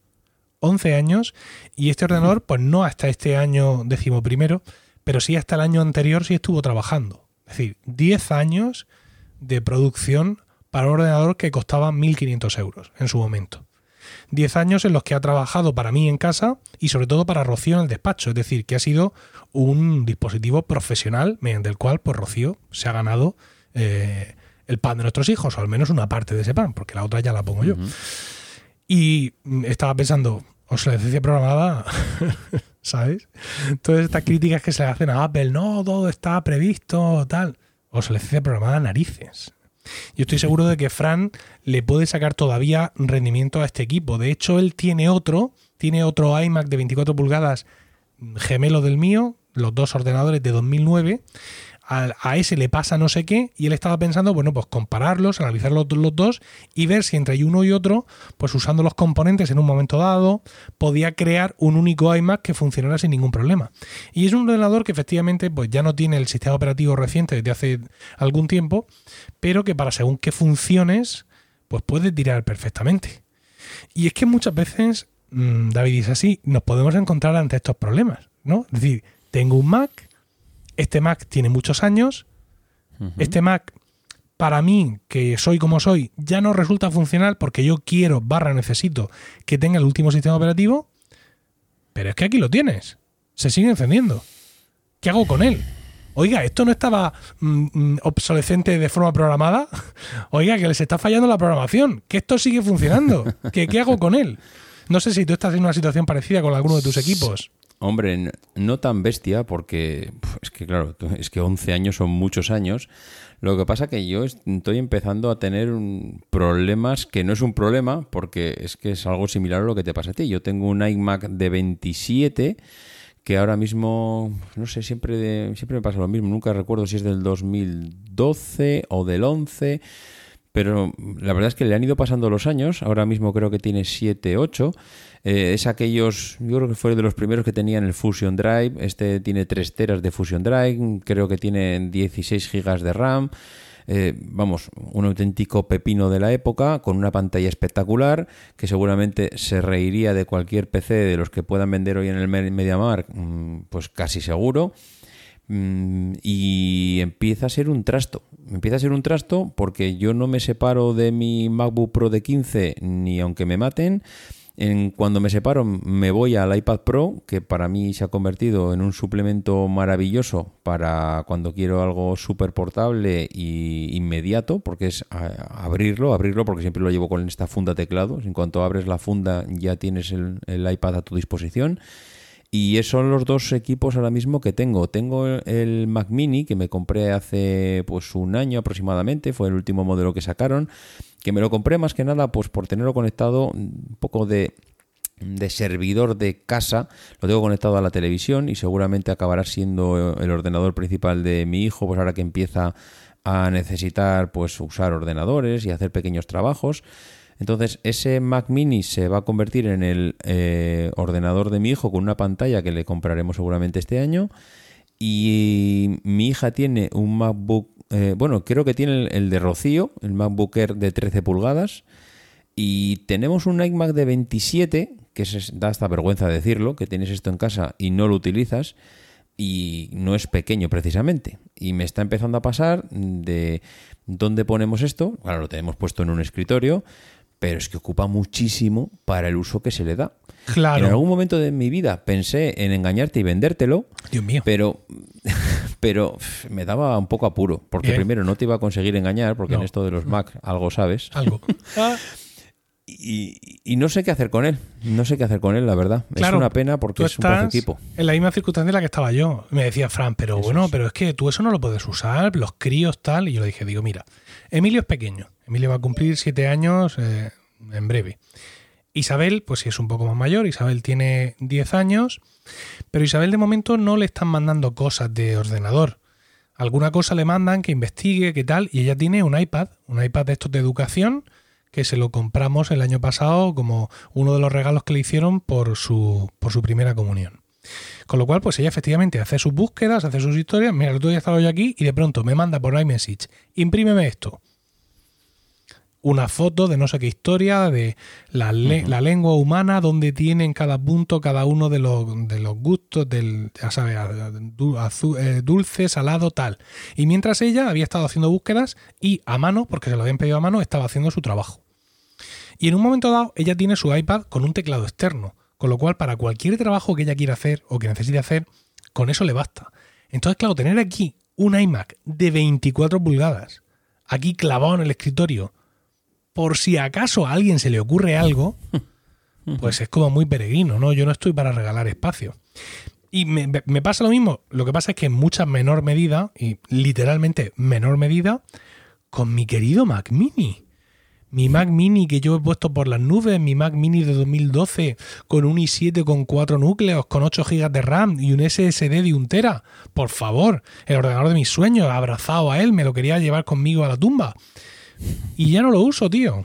Speaker 1: 11 años, y este ordenador, pues no hasta este año decimoprimero, pero sí hasta el año anterior sí estuvo trabajando. Es decir, 10 años de producción para un ordenador que costaba 1.500 euros en su momento. 10 años en los que ha trabajado para mí en casa y sobre todo para Rocío en el despacho. Es decir, que ha sido un dispositivo profesional mediante el cual pues, Rocío se ha ganado eh, el pan de nuestros hijos, o al menos una parte de ese pan, porque la otra ya la pongo yo. Y mm, estaba pensando, obsolescencia programada, <laughs> ¿sabes? Todas estas críticas que se le hacen a Apple, no, todo está previsto, tal. Obsolescencia programada narices. Yo estoy seguro de que Fran le puede sacar todavía rendimiento a este equipo. De hecho, él tiene otro, tiene otro iMac de 24 pulgadas gemelo del mío, los dos ordenadores de 2009, a, ese le pasa no sé qué, y él estaba pensando, bueno, pues compararlos, analizar los, dos y ver si entre uno y otro, pues usando los componentes en un momento dado, podía crear un único iMac que funcionara sin ningún problema. Y es un ordenador que efectivamente pues ya no tiene el sistema operativo reciente desde hace algún tiempo, pero que para según qué funciones, pues puede tirar perfectamente. Y es que muchas veces, mm, David dice así, nos podemos encontrar ante estos problemas, ¿no? Es decir, tengo un Mac este Mac tiene muchos años, este Mac para mí, que soy como soy, ya no resulta funcional porque yo quiero, barra necesito, que tenga el último sistema operativo, pero es que aquí lo tienes, se sigue encendiendo. ¿Qué hago con él? Oiga, esto no estaba mm, mm, obsolescente de forma programada. <laughs> Oiga, que les está fallando la programación, que esto sigue funcionando. <laughs> ¿Qué hago con él? No sé si tú estás en una situación parecida con alguno de tus equipos.
Speaker 2: Hombre, no tan bestia porque es que claro, es que 11 años son muchos años. Lo que pasa que yo estoy empezando a tener problemas que no es un problema porque es que es algo similar a lo que te pasa a ti. Yo tengo un iMac de 27 que ahora mismo, no sé, siempre, siempre me pasa lo mismo. Nunca recuerdo si es del 2012 o del 11 pero la verdad es que le han ido pasando los años, ahora mismo creo que tiene 7, 8, eh, es aquellos, yo creo que fue de los primeros que tenían el Fusion Drive, este tiene 3 teras de Fusion Drive, creo que tiene 16 gigas de RAM, eh, vamos, un auténtico pepino de la época, con una pantalla espectacular, que seguramente se reiría de cualquier PC de los que puedan vender hoy en el MediaMark, mm, pues casi seguro. Mm, y empieza a ser un trasto. Empieza a ser un trasto porque yo no me separo de mi MacBook Pro de 15 ni aunque me maten. cuando me separo me voy al iPad Pro, que para mí se ha convertido en un suplemento maravilloso para cuando quiero algo súper portable e inmediato, porque es eh, abrirlo, abrirlo, porque siempre lo llevo con esta funda teclado. En cuanto abres la funda ya tienes el, el iPad a tu disposición. Y esos son los dos equipos ahora mismo que tengo. Tengo el Mac Mini que me compré hace pues un año aproximadamente, fue el último modelo que sacaron, que me lo compré más que nada pues por tenerlo conectado mm, un poco de de servidor de casa, lo tengo conectado a la televisión y seguramente acabará siendo eh, el ordenador principal de mi hijo, pues ahora que empieza a necesitar pues usar ordenadores y hacer pequeños trabajos entonces, ese Mac mini se va a convertir en el eh, ordenador de mi hijo con una pantalla que le compraremos seguramente este año. Y mi hija tiene un MacBook, eh, bueno, creo que tiene el, de Rocío, el MacBook Air de 13 pulgadas. Y tenemos un iMac de 27, que da hasta vergüenza decirlo, que tienes esto en casa y no lo utilizas y no es pequeño precisamente. Y me está empezando a pasar de dónde ponemos esto. claro lo tenemos puesto en un escritorio, pero es que ocupa muchísimo para el uso que se le da.
Speaker 1: Claro.
Speaker 2: En algún momento de mi vida pensé en engañarte y vendértelo.
Speaker 1: Dios mío.
Speaker 2: Pero, <laughs> pero me daba un poco apuro, porque eh. primero no te iba a conseguir engañar, porque en esto de los Mac algo sabes.
Speaker 1: Algo.
Speaker 2: <laughs> Ah. Y, no sé qué hacer con él. No sé qué hacer con él, la verdad. es una pena porque es un equipo.
Speaker 1: En la misma circunstancia en la que estaba yo. Me decía Fran, pero bueno, pero es que tú eso no lo puedes usar, los críos tal. Y yo le dije, digo, mira, Emilio es pequeño. Emilio va a cumplir siete años eh, en breve. Isabel, pues sí es un poco más mayor. Isabel tiene 10 años. Pero Isabel de momento no le están mandando cosas de ordenador. Alguna cosa le mandan que investigue, qué tal. Y ella tiene un iPad, un iPad de estos de educación, que se lo compramos el año pasado como uno de los regalos que le hicieron por su, por su primera comunión. Con lo cual, pues ella efectivamente hace sus búsquedas, hace sus historias. Mira, yo otro estaba aquí y de pronto me manda por iMessage, imprímeme esto. Una foto de no sé qué historia, de la, lengua humana, donde tiene en cada punto cada uno de los, gustos, del, ya sabes, eh, dulce, salado, tal. Y mientras ella había estado haciendo búsquedas y a mano, porque se lo habían pedido a mano, estaba haciendo su trabajo. Y en un momento dado, ella tiene su iPad con un teclado externo. Con lo cual, para cualquier trabajo que ella quiera hacer o que necesite hacer, con eso le basta. Entonces, claro, tener aquí un iMac de 24 pulgadas, aquí clavado en el escritorio, por si acaso a alguien se le ocurre algo, <laughs> pues es como muy peregrino, ¿no? Yo no estoy para regalar espacio. Y me, me, pasa lo mismo, lo que pasa es que en mucha menor medida, y literalmente menor medida, con mi querido Mac Mini mi Mac Mini que yo he puesto por las nubes, mi Mac Mini de 2012 con un i7 con 4 núcleos, con 8 GB de RAM y un SSD de 1 tera. Por favor, el ordenador de mis sueños, abrazado a él, me lo quería llevar conmigo a la tumba. Y ya no lo uso, tío.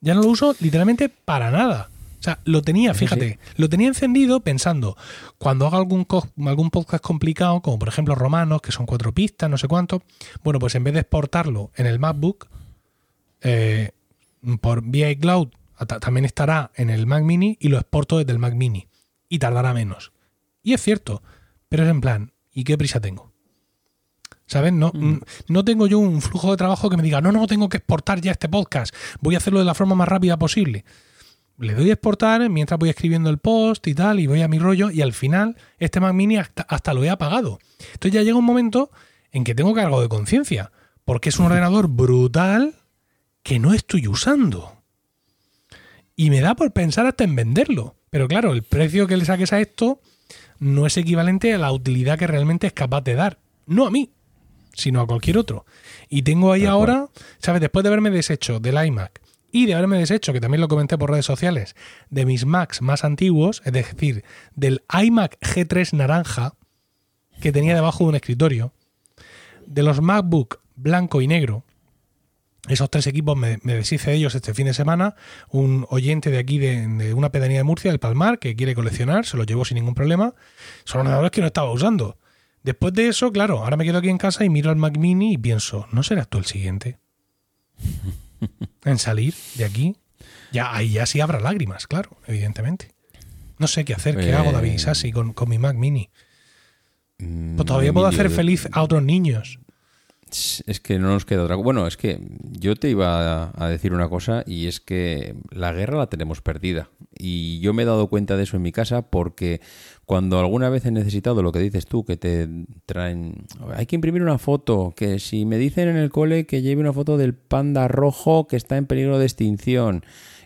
Speaker 1: Ya no lo uso literalmente para nada. O sea, lo tenía, fíjate, lo tenía encendido pensando, cuando haga algún, algún podcast complicado, como por ejemplo Romanos, que son cuatro pistas, no sé cuánto, bueno, pues en vez de exportarlo en el MacBook, eh, por vía cloud también estará en el Mac Mini y lo exporto desde el Mac Mini y tardará menos. Y es cierto, pero es en plan, ¿y qué prisa tengo? ¿Sabes? No, mm. no tengo yo un flujo de trabajo que me diga, no, no, tengo que exportar ya este podcast, voy a hacerlo de la forma más rápida posible. Le doy a exportar mientras voy escribiendo el post y tal, y voy a mi rollo, y al final este Mac Mini hasta, hasta lo he apagado. Entonces ya llega un momento en que tengo cargo de conciencia, porque es un ordenador brutal, que no estoy usando. Y me da por pensar hasta en venderlo. Pero claro, el precio que le saques a esto no es equivalente a la utilidad que realmente es capaz de dar. No a mí, sino a cualquier otro. Y tengo ahí ahora, ¿sabes? Después de haberme deshecho del iMac y de haberme deshecho, que también lo comenté por redes sociales, de mis Macs más antiguos, es decir, del iMac G3 naranja que tenía debajo de un escritorio, de los MacBook blanco y negro, esos tres equipos me, deshice de ellos este fin de semana. Un oyente de aquí, de, una pedanía de Murcia, del Palmar, que quiere coleccionar, se lo llevó sin ningún problema. Son ordenadores que no estaba usando. Después de eso, claro, ahora me quedo aquí en casa y miro al Mac Mini y pienso, ¿no serás tú el siguiente? <laughs> en salir de aquí. Ya, ahí ya sí habrá lágrimas, claro, evidentemente. No sé qué hacer, qué hago David eh, Isasi con, con mi Mac Mini. Mm, pues todavía puedo hacer feliz a otros niños.
Speaker 2: Es que no nos queda otra. Bueno, es que yo te iba a decir una cosa y es que la guerra la tenemos perdida. Y yo me he dado cuenta de eso en mi casa porque cuando alguna vez he necesitado lo que dices tú, que te traen. Hay que imprimir una foto. Que si me dicen en el cole que lleve una foto del panda rojo que está en peligro de extinción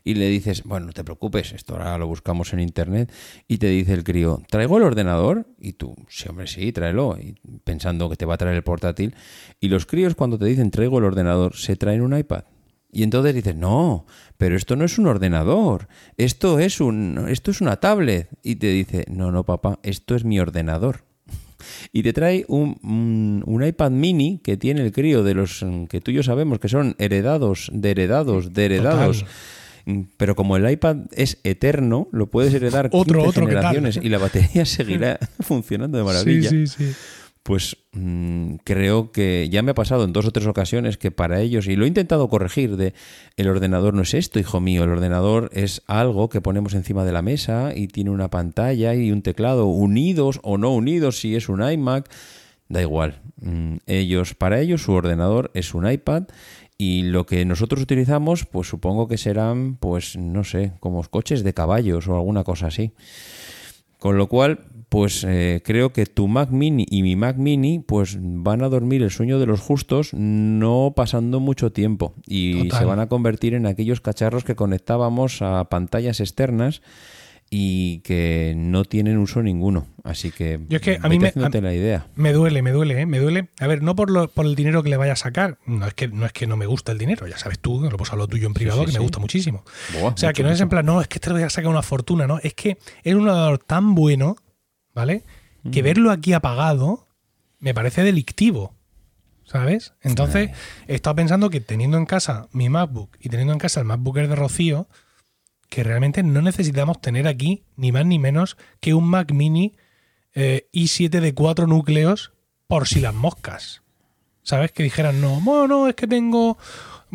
Speaker 2: y le dices, bueno, no te preocupes, esto ahora lo buscamos en internet, y te dice el crío, ¿traigo el ordenador? Y tú, sí, hombre, sí, tráelo, y pensando que te va a traer el portátil. Y los críos cuando te dicen, traigo el ordenador, se traen un iPad. Y entonces dices, no, pero esto no es un ordenador, esto es, un, esto es una tablet. Y te dice, no, no, papá, esto es mi ordenador. <laughs> Y te trae un, mm, un iPad mini que tiene el crío de los mm, que tú y yo sabemos que son heredados, de heredados, de heredados. Mm, pero como el iPad es eterno, lo puedes heredar <laughs> con 15 generaciones y la batería <laughs> seguirá <laughs> funcionando de maravilla. Pues mm, creo que ya me ha pasado en dos o tres ocasiones que para ellos, y lo he intentado corregir, de el ordenador no es esto, hijo mío, el ordenador es algo que ponemos encima de la mesa y tiene una pantalla y un teclado unidos o no unidos, si es un iMac, da igual. Mm, ellos, para ellos, su ordenador es un iPad y lo que nosotros utilizamos, pues supongo que serán, pues no sé, como coches de caballos o alguna cosa así. Con lo cual, pues eh, creo que tu Mac Mini y mi Mac Mini, pues van a dormir el sueño de los justos no pasando mucho tiempo y se van a convertir en aquellos cacharros que conectábamos a pantallas externas y que no tienen uso ninguno. Así que,
Speaker 1: Yo es que a mí me,
Speaker 2: la idea.
Speaker 1: Me duele, me duele, ¿eh? me duele. A ver, no por, el dinero que le vaya a sacar, no es, que, no es que no me gusta el dinero, ya sabes tú, lo puedo hablar tuyo en privado, que me gusta muchísimo. o sea, que no es en plan, no, es que te este lo voy a sacar una fortuna, no, es que es un ordenador tan bueno, ¿vale? Que mm. verlo aquí apagado me parece delictivo. ¿Sabes? Entonces, he estado pensando que teniendo en casa mi MacBook y teniendo en casa el MacBooker de Rocío, que realmente no necesitamos tener aquí ni más ni menos que un Mac mini eh, i7 de cuatro núcleos por si las moscas. ¿Sabes? Que dijeran, no, no, es que tengo,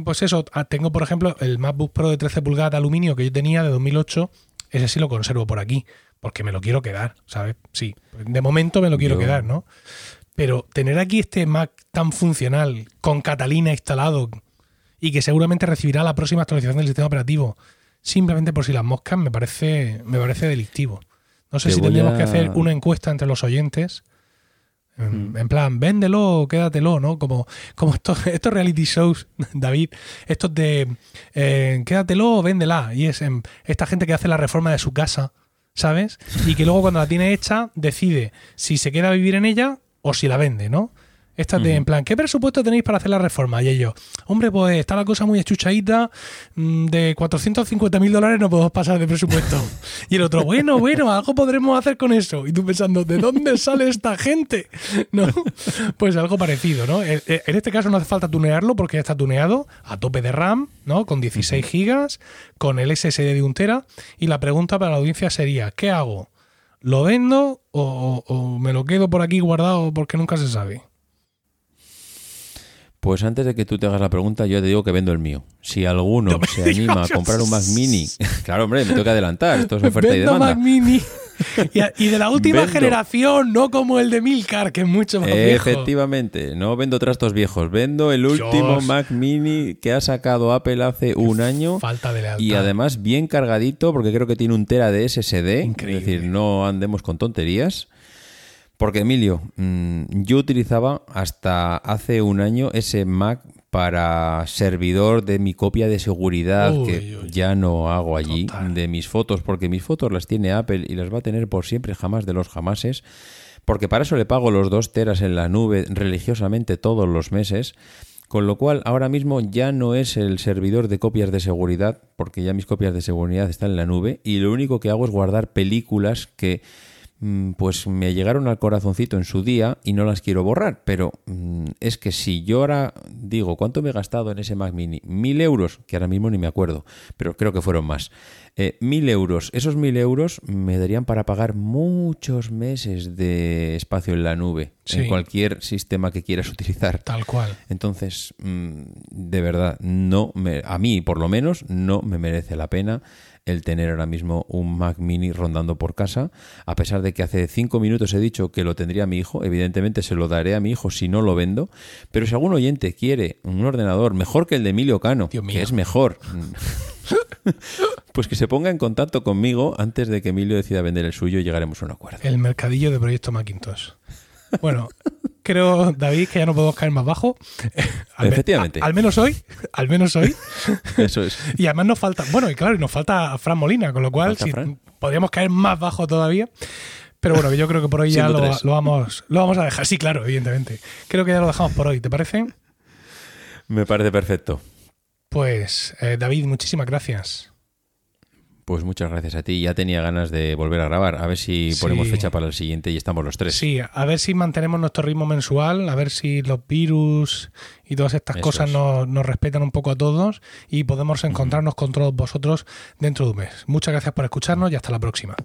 Speaker 1: pues eso, ah, tengo por ejemplo el MacBook Pro de 13 pulgadas de aluminio que yo tenía de 2008, ese sí lo conservo por aquí, porque me lo quiero quedar, ¿sabes? Sí, de momento me lo quiero quedar, ¿no? Pero tener aquí este Mac tan funcional, con Catalina instalado, y que seguramente recibirá la próxima actualización del sistema operativo, simplemente por si las moscas me parece, me parece delictivo. No sé si tendríamos que hacer una encuesta entre los oyentes. Mm. En, plan, véndelo, quédatelo, ¿no? Como, como estos, <laughs> estos reality shows, <laughs> David, estos de eh, quédatelo o véndela. Y es esta gente que hace la reforma de su casa, ¿sabes? Y que luego cuando la tiene hecha decide si se queda a vivir en ella o si la vende, ¿no? Estas de, en plan, ¿qué presupuesto tenéis para hacer la reforma? Y ellos, hombre, pues está la cosa muy achuchadita, mm, de 450 mil dólares no podemos pasar de presupuesto. <laughs> y el otro, bueno, bueno, algo podremos hacer con eso. Y tú pensando, ¿de dónde sale esta gente? ¿No? <laughs> Pues algo parecido, ¿no? E, e, en este caso no hace falta tunearlo porque ya está tuneado a tope de RAM, ¿no? Con 16 gigas, con el SSD de Untera, Y la pregunta para la audiencia sería, ¿qué hago? ¿Lo vendo o me lo quedo por aquí guardado porque nunca se sabe?
Speaker 2: Pues antes de que tú te hagas la pregunta, yo te digo que vendo el mío. Si alguno se <laughs> anima a comprar un Mac Mini, <laughs> claro, hombre, me tengo que adelantar, esto es oferta
Speaker 1: y
Speaker 2: demanda.
Speaker 1: Mac Mini. <laughs> Y, de la última generación, no como el de Milcar, que es mucho más viejo.
Speaker 2: Efectivamente, no vendo trastos viejos, vendo el último Mac Mini que ha sacado Apple hace un año.
Speaker 1: Falta de
Speaker 2: Y además bien cargadito, porque creo que tiene un tera de SSD. Es decir, no andemos con tonterías. Porque Emilio, mm, yo utilizaba hasta hace un año ese Mac para servidor de mi copia de seguridad que ya no hago allí de mis fotos porque mis fotos las tiene Apple y las va a tener por siempre jamás de los jamases porque para eso le pago los dos teras en la nube religiosamente todos los meses con lo cual ahora mismo ya no es el servidor de copias de seguridad porque ya mis copias de seguridad están en la nube y lo único que hago es guardar películas que Mm, pues me llegaron al corazoncito en su día y no las quiero borrar, pero mm, es que si yo ahora digo cuánto me he gastado en ese Mac Mini, mil euros, que ahora mismo ni me acuerdo, pero creo que fueron más, eh, mil euros, esos mil euros me darían para pagar muchos meses de espacio en la nube, en cualquier sistema que quieras utilizar.
Speaker 1: Tal cual.
Speaker 2: Entonces, mm, de verdad, no me, a mí por lo menos no me merece la pena el tener ahora mismo un Mac mini rondando por casa, a pesar de que hace cinco minutos he dicho que lo tendría mi hijo, evidentemente se lo daré a mi hijo si no lo vendo, pero si algún oyente quiere un ordenador mejor que el de Emilio Cano, que es mejor, <laughs> pues que se ponga en contacto conmigo antes de que Emilio decida vender el suyo y llegaremos a un acuerdo.
Speaker 1: El mercadillo de Proyecto Macintosh. Bueno, creo, David, que ya no podemos caer más bajo.
Speaker 2: <laughs> Efectivamente.
Speaker 1: al menos hoy, al menos hoy.
Speaker 2: <laughs> Eso es.
Speaker 1: Y además nos falta, bueno, y claro, nos falta Fran Molina, con lo cual podríamos caer más bajo todavía. Pero bueno, yo creo que por hoy ya lo, vamos, lo vamos a dejar. Sí, claro, evidentemente. Creo que ya lo dejamos por hoy, ¿te parece?
Speaker 2: Me parece perfecto.
Speaker 1: Pues, eh, David, muchísimas gracias.
Speaker 2: Pues muchas gracias a ti. Ya tenía ganas de volver a grabar. A ver si ponemos fecha para el siguiente y estamos los tres.
Speaker 1: Sí, a ver si mantenemos nuestro ritmo mensual, a ver si los virus y todas estas cosas nos, respetan un poco a todos y podemos encontrarnos con todos vosotros dentro de un mes. Muchas gracias por escucharnos y hasta la próxima.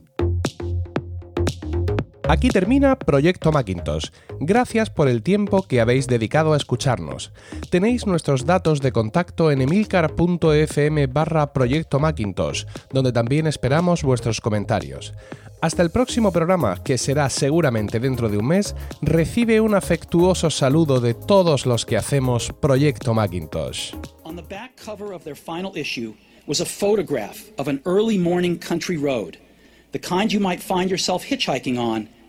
Speaker 3: Aquí termina Proyecto Macintosh. Gracias por el tiempo que habéis dedicado a escucharnos. Tenéis nuestros datos de contacto en emilcar.fm barra Proyecto Macintosh, donde también esperamos vuestros comentarios. Hasta el próximo programa, que será seguramente dentro de un mes, recibe un afectuoso saludo de todos los que hacemos Proyecto Macintosh.